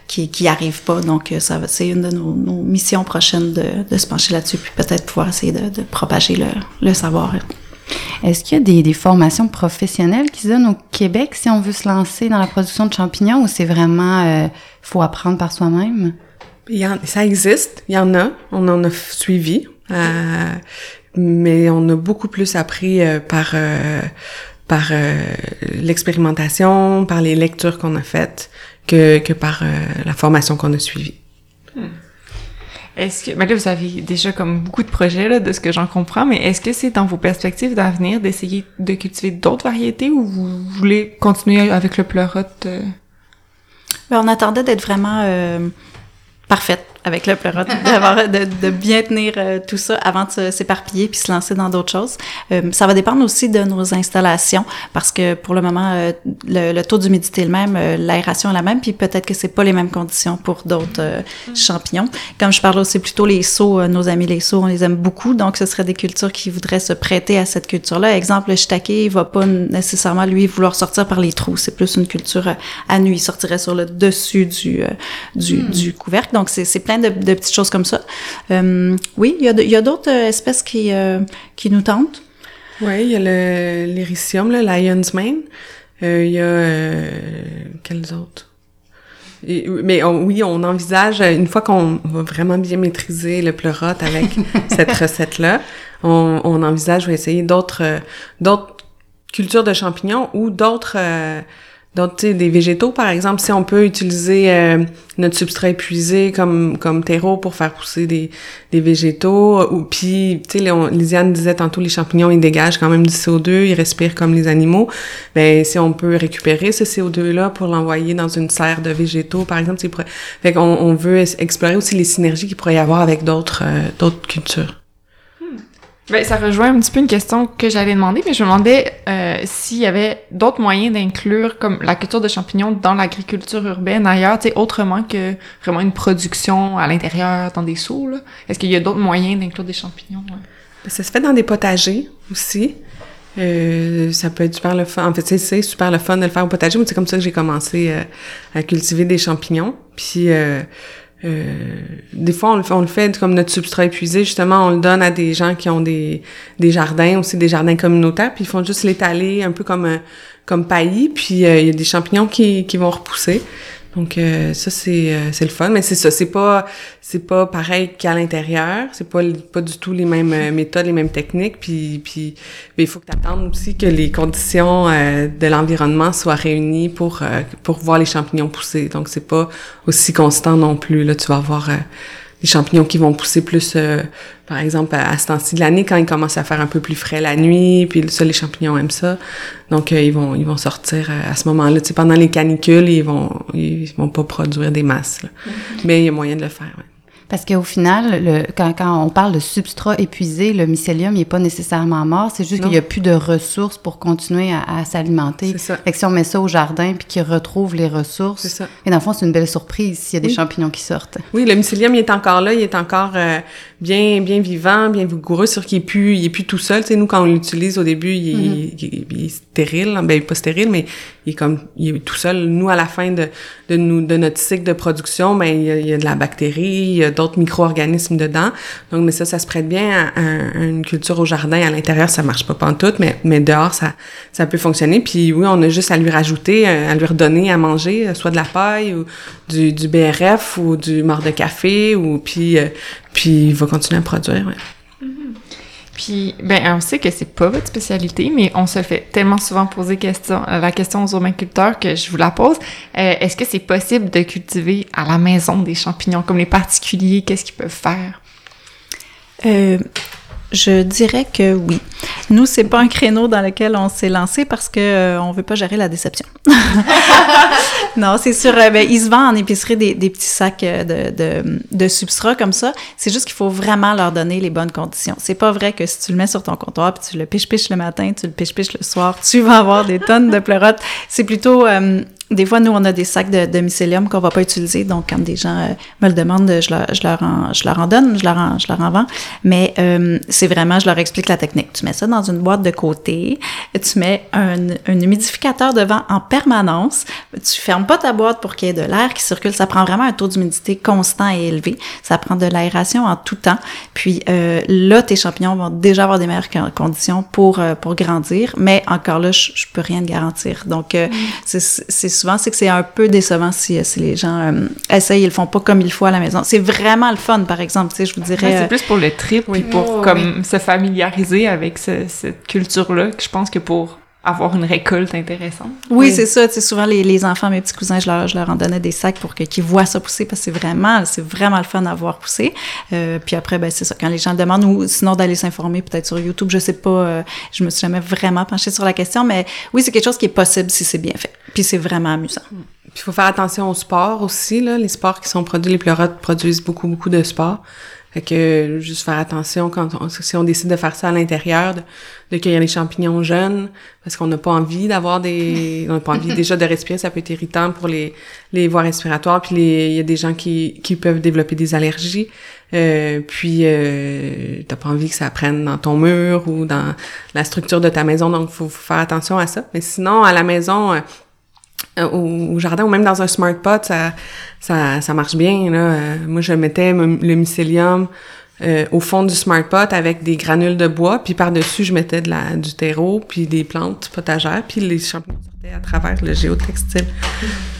qui, qui arrivent pas. Donc euh, ça va, c'est une de nos, nos missions prochaines de, de se pencher là-dessus puis peut-être pouvoir essayer de, de propager le, le savoir. Est-ce qu'il y a des, des formations professionnelles qui se donnent au Québec si on veut se lancer dans la production de champignons ou c'est vraiment, euh, faut apprendre par soi-même? Il y en- ça existe, il y en a, on en a suivi, euh, mais on a beaucoup plus appris euh, par euh, par euh, l'expérimentation, par les lectures qu'on a faites, que que par euh, la formation qu'on a suivie. Est-ce que, ben là, vous avez déjà comme beaucoup de projets, là, de ce que j'en comprends, mais est-ce que c'est dans vos perspectives d'avenir d'essayer de cultiver d'autres variétés ou vous voulez continuer avec le pleurote? euh? Ben, on attendait d'être vraiment euh, parfaite avec le pleurote, d'avoir de, de bien tenir euh, tout ça avant de s'éparpiller puis se lancer dans d'autres choses. Euh, ça va dépendre aussi de nos installations parce que pour le moment euh, le, le taux d'humidité est le même, l'aération est la même puis peut-être que c'est pas les mêmes conditions pour d'autres euh, champignons. Comme je parle aussi plutôt les sauts, euh, nos amis les sauts, on les aime beaucoup donc ce serait des cultures qui voudraient se prêter à cette culture-là. Exemple le shiitake, il va pas nécessairement lui vouloir sortir par les trous, c'est plus une culture à nu, il sortirait sur le dessus du du, du couvercle. Donc c'est c'est plein de, de petites choses comme ça. Euh, oui, il y a d'autres euh, espèces qui euh, qui nous tentent. Oui, il y a le l'éricium, le lion's mane. Il y a quels autres? Et- mais on- oui, on envisage une fois qu'on va vraiment bien maîtriser le pleurote avec cette recette-là, on, on envisage ou essayer d'autres d'autres cultures de champignons ou d'autres d'autres tu sais, des végétaux par exemple si on peut utiliser euh, notre substrat épuisé comme comme terreau pour faire pousser des des végétaux euh, ou puis tu sais Lisiane disait tantôt les champignons ils dégagent quand même du CO2 ils respirent comme les animaux. Ben si on peut récupérer ce CO2 là pour l'envoyer dans une serre de végétaux par exemple qu'on on veut explorer aussi les synergies qu'il pourrait y avoir avec d'autres euh, d'autres cultures Ben, ça rejoint un petit peu une question que j'allais demander, mais je me demandais euh, s'il y avait d'autres moyens d'inclure comme la culture de champignons dans l'agriculture urbaine ailleurs, tu sais, autrement que vraiment une production à l'intérieur dans des seaux. là. Est-ce qu'il y a d'autres moyens d'inclure des champignons? Ça se fait dans des potagers aussi. Euh, ça peut être super le fun. En fait, c'est- super le fun de le faire au potager. Moi, c'est comme ça que j'ai commencé euh, à cultiver des champignons. Puis, euh, des fois, on le, fait, comme notre substrat épuisé. Justement, on le donne à des gens qui ont des, des jardins, aussi des jardins communautaires, puis ils font juste l'étaler un peu comme euh, comme paillis, puis euh, il y a des champignons qui, qui vont repousser. Donc euh, ça c'est euh, c'est le fun, mais c'est ça, c'est pas c'est pas pareil qu'à l'intérieur, c'est pas pas du tout les mêmes euh, méthodes, les mêmes techniques, puis puis il faut que tu aussi que les conditions de l'environnement soient réunies pour pour voir les champignons pousser. Donc c'est pas aussi constant non plus. Là, tu vas avoir des champignons qui vont pousser plus, euh, par exemple, à, ce temps-ci de l'année, quand il commence à faire un peu plus frais la nuit, puis ça, les champignons aiment ça. Donc, euh, ils vont ils vont sortir euh, à ce moment-là. Tu sais, pendant les canicules, ils vont ils vont pas produire des masses. Mm-hmm. Mais il y a moyen de le faire, ouais. Parce qu'au final, le, quand, quand, on parle de substrat épuisé, le mycélium n'est pas nécessairement mort, c'est juste qu'il n'y a plus de ressources pour continuer à, à s'alimenter. C'est ça. Fait que si on met ça au jardin puis qu'il retrouve les ressources, ça. et dans le fond, c'est une belle surprise s'il y a des champignons qui sortent. Oui, le mycélium, il est encore là, il est encore euh, bien bien vivant, bien vigoureux, sur qu'il est plus il est plus tout seul. Tu sais, nous quand on l'utilise au début, il, mm-hmm. il, il, est stérile, ben pas stérile, mais il est comme il est tout seul. Nous à la fin de de nous de notre cycle de production, ben il y a, il y a de la bactérie, il y a d'autres micro-organismes dedans. Donc, mais ça, ça se prête bien à, une culture au jardin. À l'intérieur, ça marche pas pantoute, mais, mais dehors, ça, ça peut fonctionner. Puis oui, on a juste à lui rajouter, euh, à lui redonner à manger, euh, soit de la paille ou du, du BRF ou du mort de café, ou puis, euh, puis il va continuer à produire, ouais. Puis, ben, on sait que c'est pas votre spécialité, mais on se fait tellement souvent poser question, euh, la question aux urbainculteurs que je vous la pose. Euh, est-ce que c'est possible de cultiver à la maison des champignons comme les particuliers? Qu'est-ce qu'ils peuvent faire? Euh, je dirais que oui. Nous, c'est pas un créneau dans lequel on s'est lancé parce que euh, on veut pas gérer la déception. non, c'est sûr. Euh, ben, ils se vendent en épicerie des, petits sacs euh, de, de, de substrat comme ça. C'est juste qu'il faut vraiment leur donner les bonnes conditions. C'est pas vrai que si tu le mets sur ton comptoir puis tu le piches-piches le matin, tu le piches-piches le soir, tu vas avoir des tonnes de pleurotes. C'est plutôt des fois, nous, on a des sacs de, de mycélium qu'on va pas utiliser. Donc, quand des gens euh, me le demandent, je leur, je leur, en, je leur en donne, je leur en, je leur en vends. Mais euh, c'est vraiment, je leur explique la technique. Tu mets ça dans une boîte de côté, tu mets un, un humidificateur devant en permanence, tu fermes pas ta boîte pour qu'il y ait de l'air qui circule. Ça prend vraiment un taux d'humidité constant et élevé. Ça prend de l'aération en tout temps. Puis euh, là, tes champignons vont déjà avoir des meilleures conditions pour, euh, pour grandir. Mais encore là, je, je peux rien te garantir. Donc, euh, mm. c'est souvent, c'est que c'est un peu décevant si, si les gens euh, essayent, ils le font pas comme il faut à la maison. C'est vraiment le fun, par exemple, tu sais, je vous dirais... c'est plus pour le trip, oui, pour oh, comme se familiariser avec cette culture-là, que je pense que pour avoir une récolte intéressante. Oui, c'est ça. Tu sais, souvent, les, les, enfants, mes petits cousins, je leur, je leur en donnais des sacs pour qu'ils voient ça pousser parce que c'est vraiment, c'est vraiment le fun à voir pousser. Euh, puis après, ben, c'est ça. Quand les gens demandent ou sinon d'aller s'informer peut-être sur YouTube, je sais pas, euh, je me suis jamais vraiment penchée sur la question, mais oui, c'est quelque chose qui est possible si c'est bien fait. Puis c'est vraiment amusant. Puis il faut faire attention au sport aussi, là. Les sports qui sont produits, les pleurotes produisent beaucoup, beaucoup de sport. Fait que juste faire attention quand on, si on décide de faire ça à l'intérieur, de, de, cueillir les champignons jeunes, parce qu'on n'a pas envie d'avoir des, on n'a pas envie déjà de respirer, ça peut être irritant pour les les voies respiratoires. Puis il y a des gens qui qui peuvent développer des allergies. Euh, puis euh, t'as pas envie que ça prenne dans ton mur ou dans la structure de ta maison, donc faut, faut faire attention à ça. Mais sinon à la maison, euh, au, jardin ou même dans un smart pot, ça, ça, ça marche bien. Là. Euh, moi, je mettais le mycélium euh, au fond du smart pot avec des granules de bois, puis par-dessus, je mettais de la, du terreau, puis des plantes potagères, puis les champignons sortaient à travers le géotextile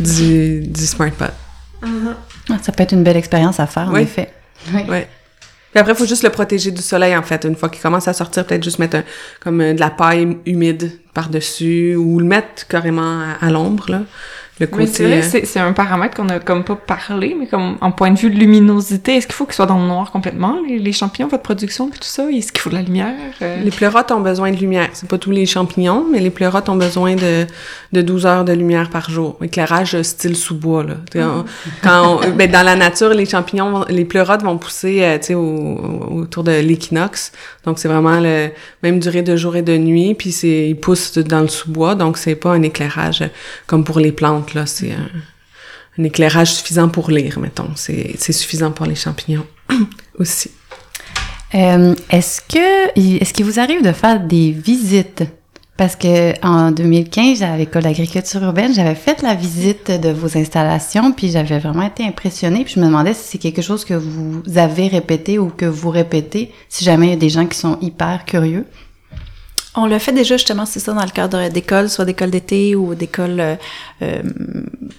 du, du smart pot. Ah, ça peut être une belle expérience à faire, en effet. Oui. Ouais. Puis après, il faut juste le protéger du soleil, en fait. Une fois qu'il commence à sortir, peut-être juste mettre comme de la paille humide par-dessus ou le mettre carrément à, l'ombre, là. Le côté... Euh, c'est un paramètre qu'on a comme pas parlé, mais comme en point de vue de luminosité, est-ce qu'il faut qu'ils soient dans le noir complètement, les, champignons, votre production, puis tout ça? Est-ce qu'il faut de la lumière? Euh? Les pleurotes ont besoin de lumière. C'est pas tous les champignons, mais les pleurotes ont besoin de, de 12 heures de lumière par jour. Éclairage style sous-bois, là. quand ben, dans la nature, les champignons, les pleurotes vont pousser, euh, tu sais, autour de l'équinoxe. Donc, c'est vraiment le même durée de jour et de nuit, puis c'est, ils poussent dans le sous-bois, donc c'est pas un éclairage comme pour les plantes, là. C'est un, éclairage suffisant pour lire, mettons. C'est, c'est suffisant pour les champignons aussi. Euh, est-ce que, est-ce qu'il vous arrive de faire des visites? Parce que en 2015, à l'école d'agriculture urbaine, j'avais fait la visite de vos installations, puis j'avais vraiment été impressionnée. Puis je me demandais si c'est quelque chose que vous avez répété ou que vous répétez, si jamais il y a des gens qui sont hyper curieux. On le fait déjà justement, c'est ça, dans le cadre d'école, soit d'école d'été ou d'école. Euh, euh,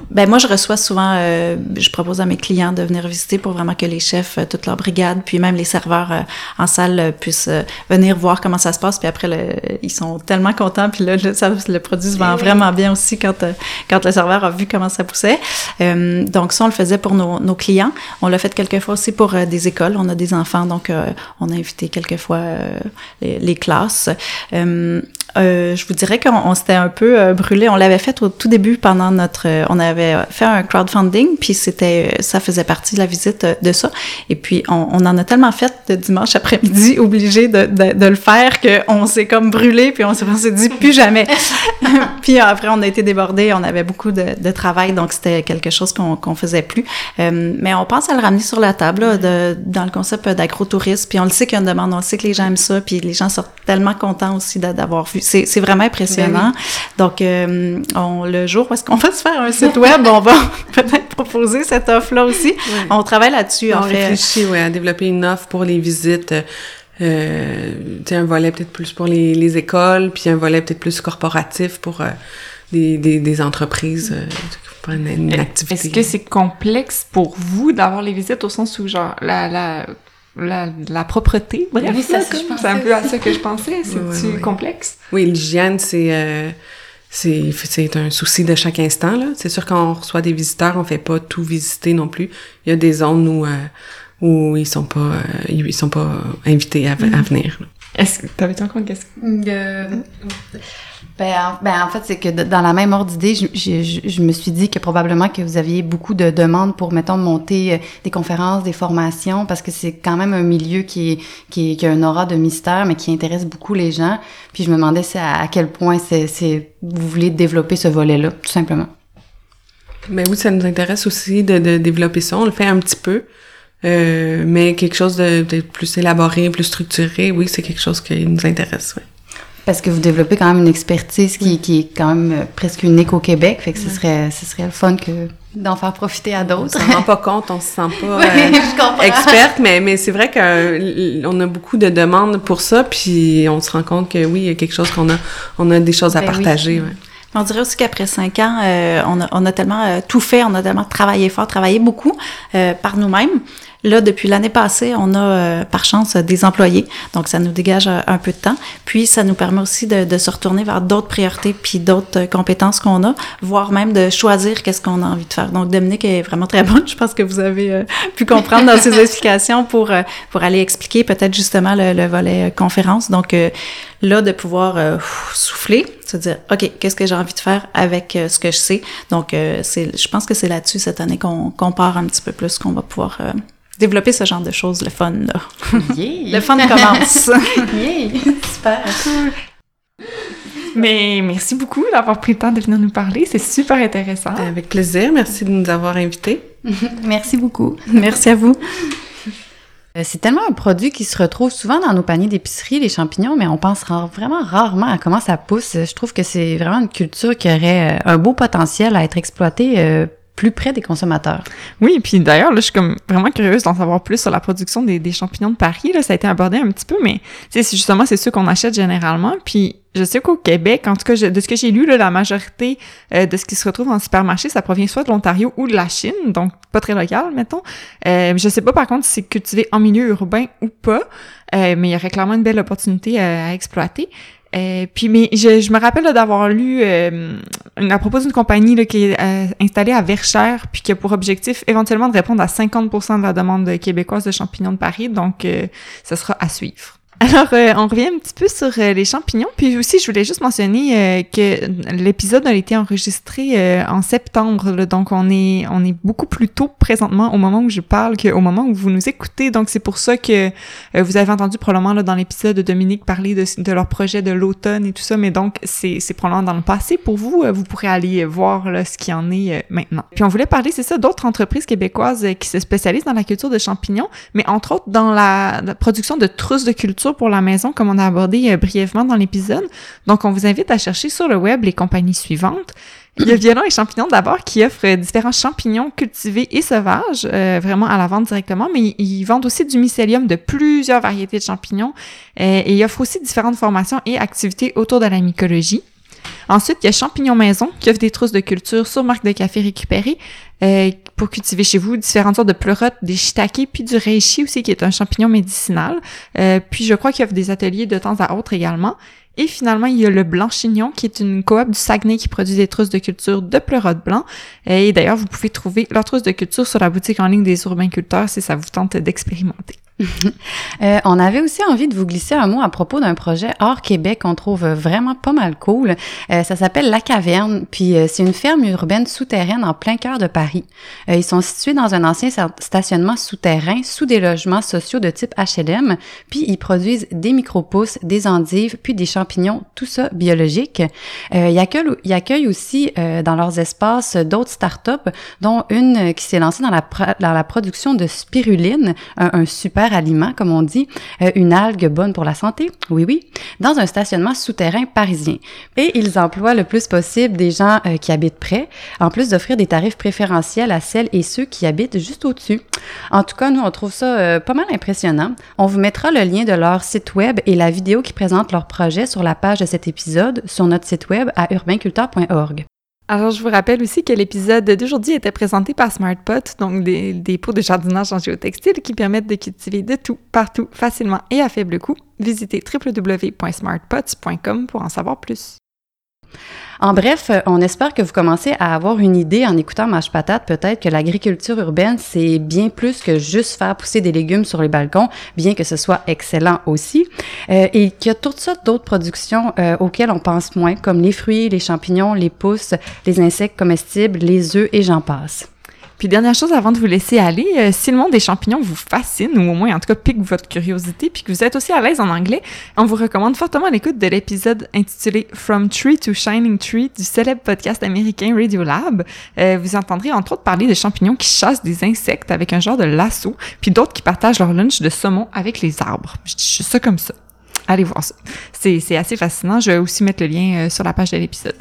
ben moi, je reçois souvent, euh, je propose à mes clients de venir visiter pour vraiment que les chefs, euh, toute leur brigade, puis même les serveurs en salle puissent venir voir comment ça se passe. Puis après, le, ils sont tellement contents. Puis là, le, ça, le produit se vend vraiment bien aussi quand quand le serveur a vu comment ça poussait. donc ça, on le faisait pour nos, nos clients. On l'a fait quelquefois aussi pour des écoles. On a des enfants, donc on a invité quelquefois les, les, classes. Euh, euh, je vous dirais qu'on s'était un peu euh, brûlé. On l'avait fait au tout début pendant notre. Euh, on avait fait un crowdfunding, puis c'était, ça faisait partie de la visite de ça. Et puis on, on en a tellement fait de dimanche après-midi, obligé de, de, de, le faire, qu'on s'est comme brûlé, puis on s'est dit plus jamais. puis après on a été débordé, on avait beaucoup de, de travail, donc c'était quelque chose qu'on qu'on faisait plus. mais on pense à le ramener sur la table là, de, dans le concept d'agrotourisme. Puis on le sait qu'il y a une demande, on le sait que les gens aiment ça, puis les gens sont tellement contents aussi d'avoir vu c'est vraiment impressionnant. Ben Donc, euh, on, le jour où est-ce qu'on va se faire un site web, on va peut-être proposer cette offre-là aussi. On travaille là-dessus, en fait. On réfléchit, ouais, à développer une offre pour les visites. Euh, un volet peut-être plus pour les, les, écoles, puis un volet peut-être plus corporatif pour euh, des, des, des, entreprises. Euh, pour une, une activité. Est-ce que c'est complexe pour vous d'avoir les visites au sens où, genre, la, la la, la propreté. Bref, oui, c'est un peu à ça que je pensais. C'est oui, complexe. Oui, l'hygiène, c'est euh, c'est un souci de chaque instant. là. C'est sûr quand on reçoit des visiteurs, on fait pas tout visiter non plus. Il y a des zones où euh, où ils sont pas euh, ils sont pas invités à, à mm-hmm. venir. Est-ce que t'avais encore une question? Ben, en, ben, en fait, c'est que dans la même ordre d'idée, je, je, je, me suis dit que probablement que vous aviez beaucoup de demandes pour, mettons, monter euh, des conférences, des formations, parce que c'est quand même un milieu qui, qui, qui, a un aura de mystère, mais qui intéresse beaucoup les gens. Puis je me demandais à, quel point c'est, vous voulez développer ce volet-là, tout simplement. Mais oui, ça nous intéresse aussi de, de développer ça. On le fait un petit peu. Euh, mais quelque chose de, plus élaboré, plus structuré, oui, c'est quelque chose qui nous intéresse, oui. Parce que vous développez quand même une expertise qui, qui est quand même euh, presque unique au Québec, fait que ce serait, ce serait le fun que d'en faire profiter à d'autres. On s'en rend pas compte, on se sent pas oui, euh, experte, mais, mais c'est vrai qu'on a beaucoup de demandes pour ça, puis on se rend compte que oui, il y a quelque chose qu'on a, on a des choses à ben partager. Oui. Ouais. On dirait aussi qu'après cinq ans, euh, on, a, on, a, tellement euh, tout fait, on a tellement travaillé fort, travaillé beaucoup euh, par nous-mêmes. Là, depuis l'année passée, on a euh, par chance des employés, donc ça nous dégage un, un, peu de temps. Puis ça nous permet aussi de, de se retourner vers d'autres priorités puis d'autres compétences qu'on a, voire même de choisir qu'est-ce qu'on a envie de faire. Donc Dominique est vraiment très bonne, je pense que vous avez pu comprendre dans ses explications pour pour aller expliquer peut-être justement le, le volet conférence. Donc là, de pouvoir souffler, se dire, OK, qu'est-ce que j'ai envie de faire avec euh, ce que je sais? Donc, euh, c'est, je pense que c'est là-dessus cette année qu'on, qu'on part un petit peu plus, qu'on va pouvoir euh, développer ce genre de choses, le fun, là. Yeah. le fun commence. yeah. Super. Mais merci beaucoup d'avoir pris le temps de venir nous parler. C'est super intéressant. Avec plaisir. Merci de nous avoir invités. merci beaucoup. Merci à vous. Euh, c'est tellement un produit qui se retrouve souvent dans nos paniers d'épicerie, les champignons, mais on pense vraiment rarement à comment ça pousse. Je trouve que c'est vraiment une culture qui aurait euh, un beau potentiel à être exploitée euh, plus près des consommateurs. Oui, puis d'ailleurs, là, je suis comme vraiment curieuse d'en savoir plus sur la production des, champignons de Paris. Là, ça a été abordé un petit peu, mais c'est justement c'est ceux qu'on achète généralement. Puis je sais qu'au Québec, en tout cas, de ce que j'ai lu, là, la majorité euh, de ce qui se retrouve en supermarché, ça provient soit de l'Ontario ou de la Chine, donc pas très local, mettons. Euh, je sais pas par contre si c'est cultivé en milieu urbain ou pas, euh, mais il y aurait clairement une belle opportunité à exploiter. Euh, puis mais je, me rappelle d'avoir lu euh, à propos d'une compagnie qui est euh, installée à Verchères puis qui a pour objectif éventuellement de répondre à 50% de la demande québécoise de champignons de Paris donc euh, ça sera à suivre. Alors, euh, on revient un petit peu sur euh, les champignons. Puis aussi, je voulais juste mentionner euh, que l'épisode a été enregistré euh, en septembre. Là, donc, on est on est beaucoup plus tôt présentement au moment où je parle qu'au moment où vous nous écoutez. Donc, c'est pour ça que euh, vous avez entendu probablement là, dans l'épisode de Dominique parler de, de, leur projet de l'automne et tout ça. Mais donc, c'est probablement dans le passé pour vous. vous pourrez aller voir là, ce qui en est maintenant. Puis, on voulait parler, c'est ça, d'autres entreprises québécoises qui se spécialisent dans la culture de champignons, mais entre autres dans la, la production de trousses de culture pour la maison, comme on a abordé euh, brièvement dans l'épisode. Donc, on vous invite à chercher sur le web les compagnies suivantes. Il y a Violon et Champignons d'abord qui offrent différents champignons cultivés et sauvages, euh, vraiment à la vente directement, mais ils vendent aussi du mycélium de plusieurs variétés de champignons euh, et ils offrent aussi différentes formations et activités autour de la mycologie. Ensuite, il y a Champignons Maison qui offre des trousses de culture sur marque de café récupérées euh, pour cultiver chez vous différentes sortes de pleurotes, des shiitake, puis du reishi aussi qui est un champignon médicinal. Euh, puis je crois qu'il offre des ateliers de temps à autre également. Et finalement, il y a le Blanchignon, qui est une coop du Saguenay qui produit des trousses de culture de pleurotes blanc. Et d'ailleurs, vous pouvez trouver leurs trousses de culture sur la boutique en ligne des urbainculteurs si ça vous tente d'expérimenter. Euh, on avait aussi envie de vous glisser un mot à propos d'un projet hors Québec qu'on trouve vraiment pas mal cool. Euh, ça s'appelle La Caverne, puis euh, c'est une ferme urbaine souterraine en plein cœur de Paris. Ils sont situés dans un ancien stationnement souterrain sous des logements sociaux de type HLM, puis ils produisent des micro-pousses, des endives, puis des champignons, tout ça biologique. Ils, accueillent, aussi dans leurs espaces d'autres startups, dont une qui s'est lancée dans la, production de spiruline, un super aliment, comme on dit, euh, une algue bonne pour la santé, oui oui, dans un stationnement souterrain parisien. Et ils emploient le plus possible des gens euh, qui habitent près, en plus d'offrir des tarifs préférentiels à celles et ceux qui habitent juste au-dessus. En tout cas, nous, on trouve ça euh, pas mal impressionnant. On vous mettra le lien de leur site web et la vidéo qui présente leur projet sur la page de cet épisode sur notre site web à urbainculteur.org. Alors, je vous rappelle aussi que l'épisode d'aujourd'hui était présenté par SmartPot, donc des, des pots de jardinage en géotextile qui permettent de cultiver de tout, partout, facilement et à faible coût. Visitez www.smartpots.com pour en savoir plus. En bref, on espère que vous commencez à avoir une idée en écoutant Mâche Patate, peut-être que l'agriculture urbaine, c'est bien plus que juste faire pousser des légumes sur les balcons, bien que ce soit excellent aussi, euh, et qu'il y a toutes sortes d'autres productions euh, auxquelles on pense moins, comme les fruits, les champignons, les pousses, les insectes comestibles, les œufs et j'en passe. Puis dernière chose avant de vous laisser aller, euh, si le monde des champignons vous fascine, ou au moins en tout cas pique votre curiosité, puis que vous êtes aussi à l'aise en anglais, on vous recommande fortement l'écoute de l'épisode intitulé From Tree to Shining Tree du célèbre podcast américain Radiolab. Euh, vous entendrez entre autres parler de champignons qui chassent des insectes avec un genre de lasso, puis d'autres qui partagent leur lunch de saumon avec les arbres. Je dis ça comme ça. Allez voir ça. C'est assez fascinant. Je vais aussi mettre le lien euh, sur la page de l'épisode.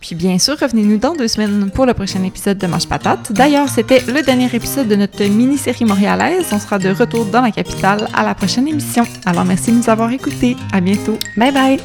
Puis bien sûr, revenez-nous dans deux semaines pour le prochain épisode de Mange Patate. D'ailleurs, c'était le dernier épisode de notre mini-série montréalaise. On sera de retour dans la capitale à la prochaine émission. Alors merci de nous avoir écoutés. À bientôt. Bye bye.